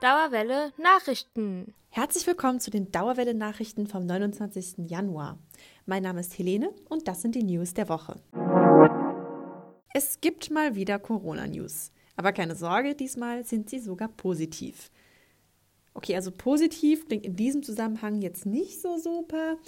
Dauerwelle Nachrichten. Herzlich willkommen zu den Dauerwelle Nachrichten vom 29. Januar. Mein Name ist Helene und das sind die News der Woche. Es gibt mal wieder Corona-News. Aber keine Sorge, diesmal sind sie sogar positiv. Okay, also positiv klingt in diesem Zusammenhang jetzt nicht so super.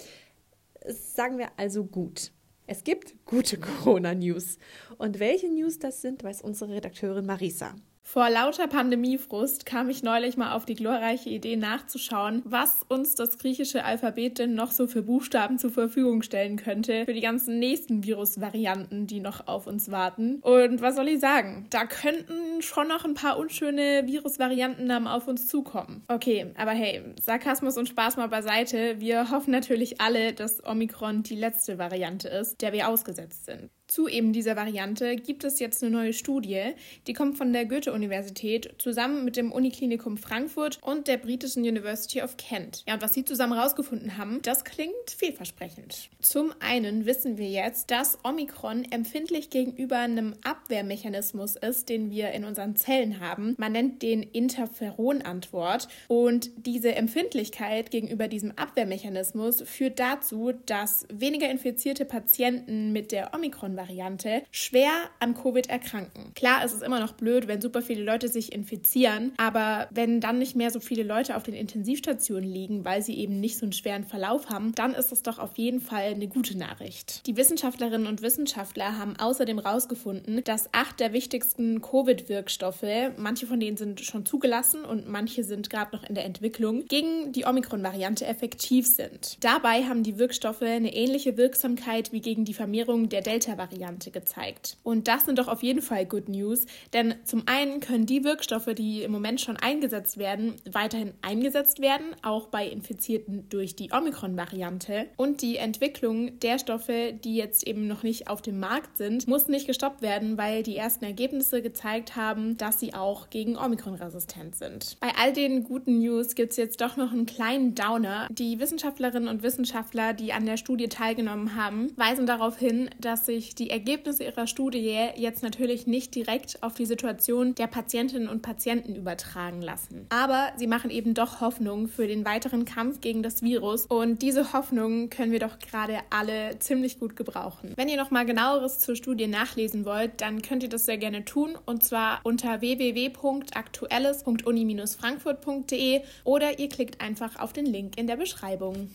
Sagen wir also gut. Es gibt gute Corona-News. Und welche News das sind, weiß unsere Redakteurin Marisa. Vor lauter Pandemiefrust kam ich neulich mal auf die glorreiche Idee nachzuschauen, was uns das griechische Alphabet denn noch so für Buchstaben zur Verfügung stellen könnte für die ganzen nächsten Virusvarianten, die noch auf uns warten. Und was soll ich sagen? Da könnten schon noch ein paar unschöne Virusvarianten auf uns zukommen. Okay, aber hey, Sarkasmus und Spaß mal beiseite. Wir hoffen natürlich alle, dass Omikron die letzte Variante ist, der wir ausgesetzt sind. Zu eben dieser Variante gibt es jetzt eine neue Studie, die kommt von der Goethe-Universität zusammen mit dem Uniklinikum Frankfurt und der britischen University of Kent. Ja, und was sie zusammen herausgefunden haben, das klingt vielversprechend. Zum einen wissen wir jetzt, dass Omikron empfindlich gegenüber einem Abwehrmechanismus ist, den wir in unseren Zellen haben. Man nennt den Interferonantwort und diese Empfindlichkeit gegenüber diesem Abwehrmechanismus führt dazu, dass weniger infizierte Patienten mit der Omikron-Variante Variante schwer an Covid erkranken. Klar, es ist immer noch blöd, wenn super viele Leute sich infizieren, aber wenn dann nicht mehr so viele Leute auf den Intensivstationen liegen, weil sie eben nicht so einen schweren Verlauf haben, dann ist das doch auf jeden Fall eine gute Nachricht. Die Wissenschaftlerinnen und Wissenschaftler haben außerdem herausgefunden, dass acht der wichtigsten Covid-Wirkstoffe, manche von denen sind schon zugelassen und manche sind gerade noch in der Entwicklung, gegen die Omikron-Variante effektiv sind. Dabei haben die Wirkstoffe eine ähnliche Wirksamkeit wie gegen die Vermehrung der Delta-Variante Variante gezeigt. Und das sind doch auf jeden Fall Good News, denn zum einen können die Wirkstoffe, die im Moment schon eingesetzt werden, weiterhin eingesetzt werden, auch bei Infizierten durch die Omikron-Variante. Und die Entwicklung der Stoffe, die jetzt eben noch nicht auf dem Markt sind, muss nicht gestoppt werden, weil die ersten Ergebnisse gezeigt haben, dass sie auch gegen Omikron resistent sind. Bei all den guten News gibt es jetzt doch noch einen kleinen Downer. Die Wissenschaftlerinnen und Wissenschaftler, die an der Studie teilgenommen haben, weisen darauf hin, dass sich die Ergebnisse ihrer Studie jetzt natürlich nicht direkt auf die Situation der Patientinnen und Patienten übertragen lassen. Aber sie machen eben doch Hoffnung für den weiteren Kampf gegen das Virus und diese Hoffnung können wir doch gerade alle ziemlich gut gebrauchen. Wenn ihr noch mal genaueres zur Studie nachlesen wollt, dann könnt ihr das sehr gerne tun und zwar unter www.aktuelles.uni-frankfurt.de oder ihr klickt einfach auf den Link in der Beschreibung.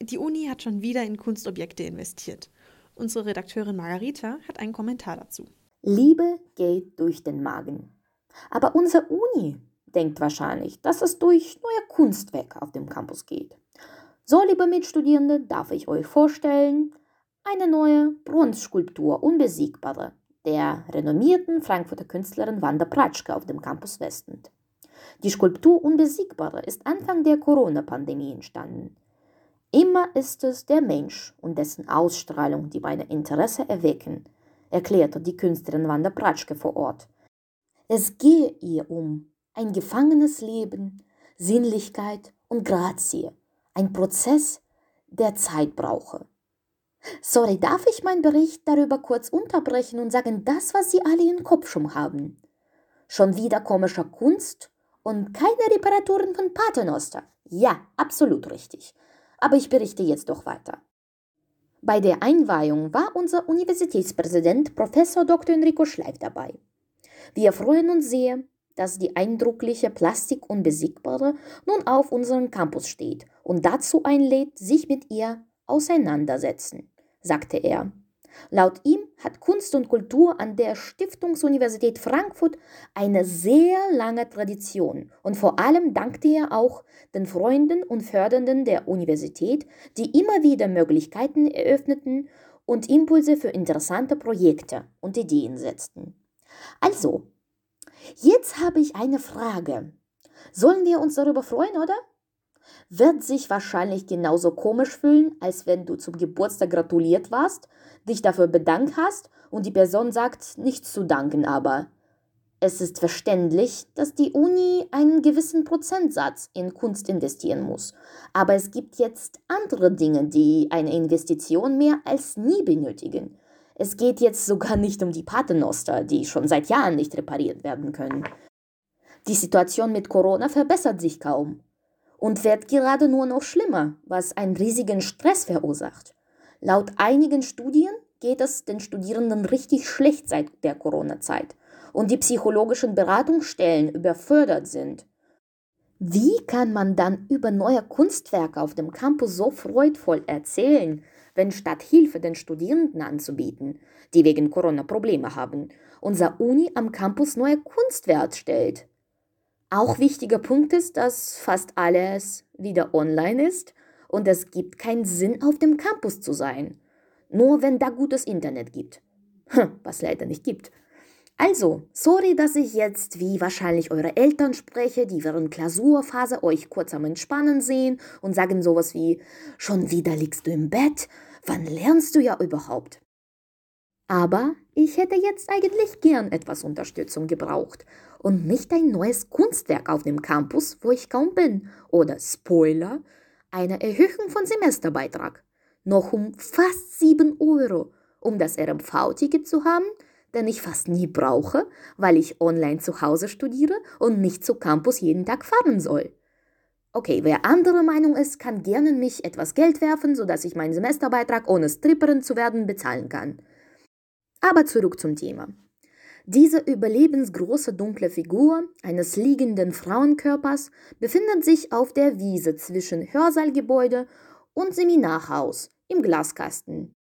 Die Uni hat schon wieder in Kunstobjekte investiert. Unsere Redakteurin Margarita hat einen Kommentar dazu. Liebe geht durch den Magen. Aber unsere Uni denkt wahrscheinlich, dass es durch neue Kunstwerke auf dem Campus geht. So, liebe Mitstudierende, darf ich euch vorstellen, eine neue Bronzskulptur Unbesiegbare der renommierten Frankfurter Künstlerin Wanda Pratschke auf dem Campus Westend. Die Skulptur Unbesiegbare ist Anfang der Corona-Pandemie entstanden. Immer ist es der Mensch und dessen Ausstrahlung, die meine Interesse erwecken, erklärte die Künstlerin Wanda Pratschke vor Ort. Es gehe ihr um ein gefangenes Leben, Sinnlichkeit und Grazie, ein Prozess, der Zeit brauche. Sorry, darf ich meinen Bericht darüber kurz unterbrechen und sagen, das, was Sie alle im Kopf schon haben? Schon wieder komischer Kunst und keine Reparaturen von Paternoster. Ja, absolut richtig aber ich berichte jetzt doch weiter. Bei der Einweihung war unser Universitätspräsident Professor Dr. Enrico Schleif dabei. Wir freuen uns sehr, dass die eindrückliche Plastik Unbesiegbare nun auf unserem Campus steht und dazu einlädt, sich mit ihr auseinandersetzen, sagte er. Laut ihm hat Kunst und Kultur an der Stiftungsuniversität Frankfurt eine sehr lange Tradition und vor allem dankte er auch den Freunden und Fördernden der Universität, die immer wieder Möglichkeiten eröffneten und Impulse für interessante Projekte und Ideen setzten. Also, jetzt habe ich eine Frage. Sollen wir uns darüber freuen, oder? Wird sich wahrscheinlich genauso komisch fühlen, als wenn du zum Geburtstag gratuliert warst, dich dafür bedankt hast und die Person sagt, nichts zu danken, aber es ist verständlich, dass die Uni einen gewissen Prozentsatz in Kunst investieren muss. Aber es gibt jetzt andere Dinge, die eine Investition mehr als nie benötigen. Es geht jetzt sogar nicht um die Paternoster, die schon seit Jahren nicht repariert werden können. Die Situation mit Corona verbessert sich kaum und wird gerade nur noch schlimmer, was einen riesigen Stress verursacht. Laut einigen Studien geht es den Studierenden richtig schlecht seit der Corona-Zeit und die psychologischen Beratungsstellen überfordert sind. Wie kann man dann über neue Kunstwerke auf dem Campus so freudvoll erzählen, wenn statt Hilfe den Studierenden anzubieten, die wegen Corona Probleme haben, unser Uni am Campus neue Kunstwerke stellt? Auch wichtiger Punkt ist, dass fast alles wieder online ist und es gibt keinen Sinn, auf dem Campus zu sein. Nur wenn da gutes Internet gibt. Hm, was leider nicht gibt. Also, sorry, dass ich jetzt wie wahrscheinlich eure Eltern spreche, die während Klausurphase euch kurz am Entspannen sehen und sagen sowas wie, schon wieder liegst du im Bett, wann lernst du ja überhaupt? Aber ich hätte jetzt eigentlich gern etwas Unterstützung gebraucht und nicht ein neues Kunstwerk auf dem Campus, wo ich kaum bin, oder Spoiler, eine Erhöhung von Semesterbeitrag. Noch um fast 7 Euro, um das RMV-Ticket zu haben, den ich fast nie brauche, weil ich online zu Hause studiere und nicht zu Campus jeden Tag fahren soll. Okay, wer anderer Meinung ist, kann gerne mich etwas Geld werfen, sodass ich meinen Semesterbeitrag ohne Stripperin zu werden bezahlen kann. Aber zurück zum Thema. Diese überlebensgroße dunkle Figur eines liegenden Frauenkörpers befindet sich auf der Wiese zwischen Hörsalgebäude und Seminarhaus im Glaskasten.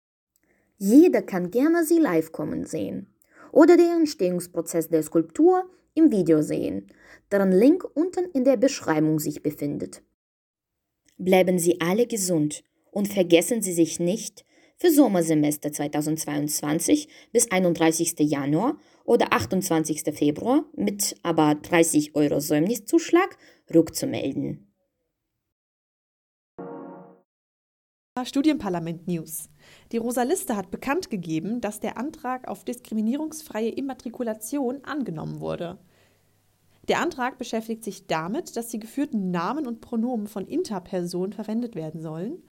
Jeder kann gerne sie live kommen sehen oder den Entstehungsprozess der Skulptur im Video sehen, deren Link unten in der Beschreibung sich befindet. Bleiben Sie alle gesund und vergessen Sie sich nicht, für Sommersemester 2022 bis 31. Januar oder 28. Februar mit aber 30 Euro Säumniszuschlag rückzumelden. Studienparlament News. Die Rosa Liste hat bekannt gegeben, dass der Antrag auf diskriminierungsfreie Immatrikulation angenommen wurde. Der Antrag beschäftigt sich damit, dass die geführten Namen und Pronomen von Interpersonen verwendet werden sollen.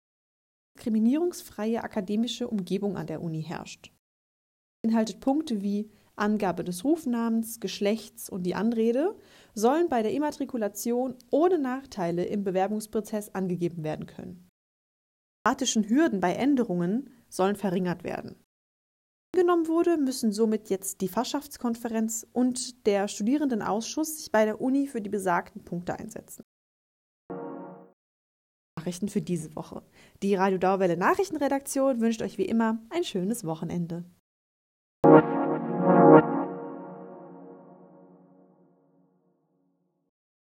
Diskriminierungsfreie akademische Umgebung an der Uni herrscht. Inhaltet Punkte wie Angabe des Rufnamens, Geschlechts und die Anrede sollen bei der Immatrikulation ohne Nachteile im Bewerbungsprozess angegeben werden können bürokratischen Hürden bei Änderungen sollen verringert werden. Angenommen wurde, müssen somit jetzt die Fachschaftskonferenz und der Studierendenausschuss sich bei der Uni für die besagten Punkte einsetzen. Nachrichten für diese Woche. Die Radio Dauerwelle Nachrichtenredaktion wünscht euch wie immer ein schönes Wochenende.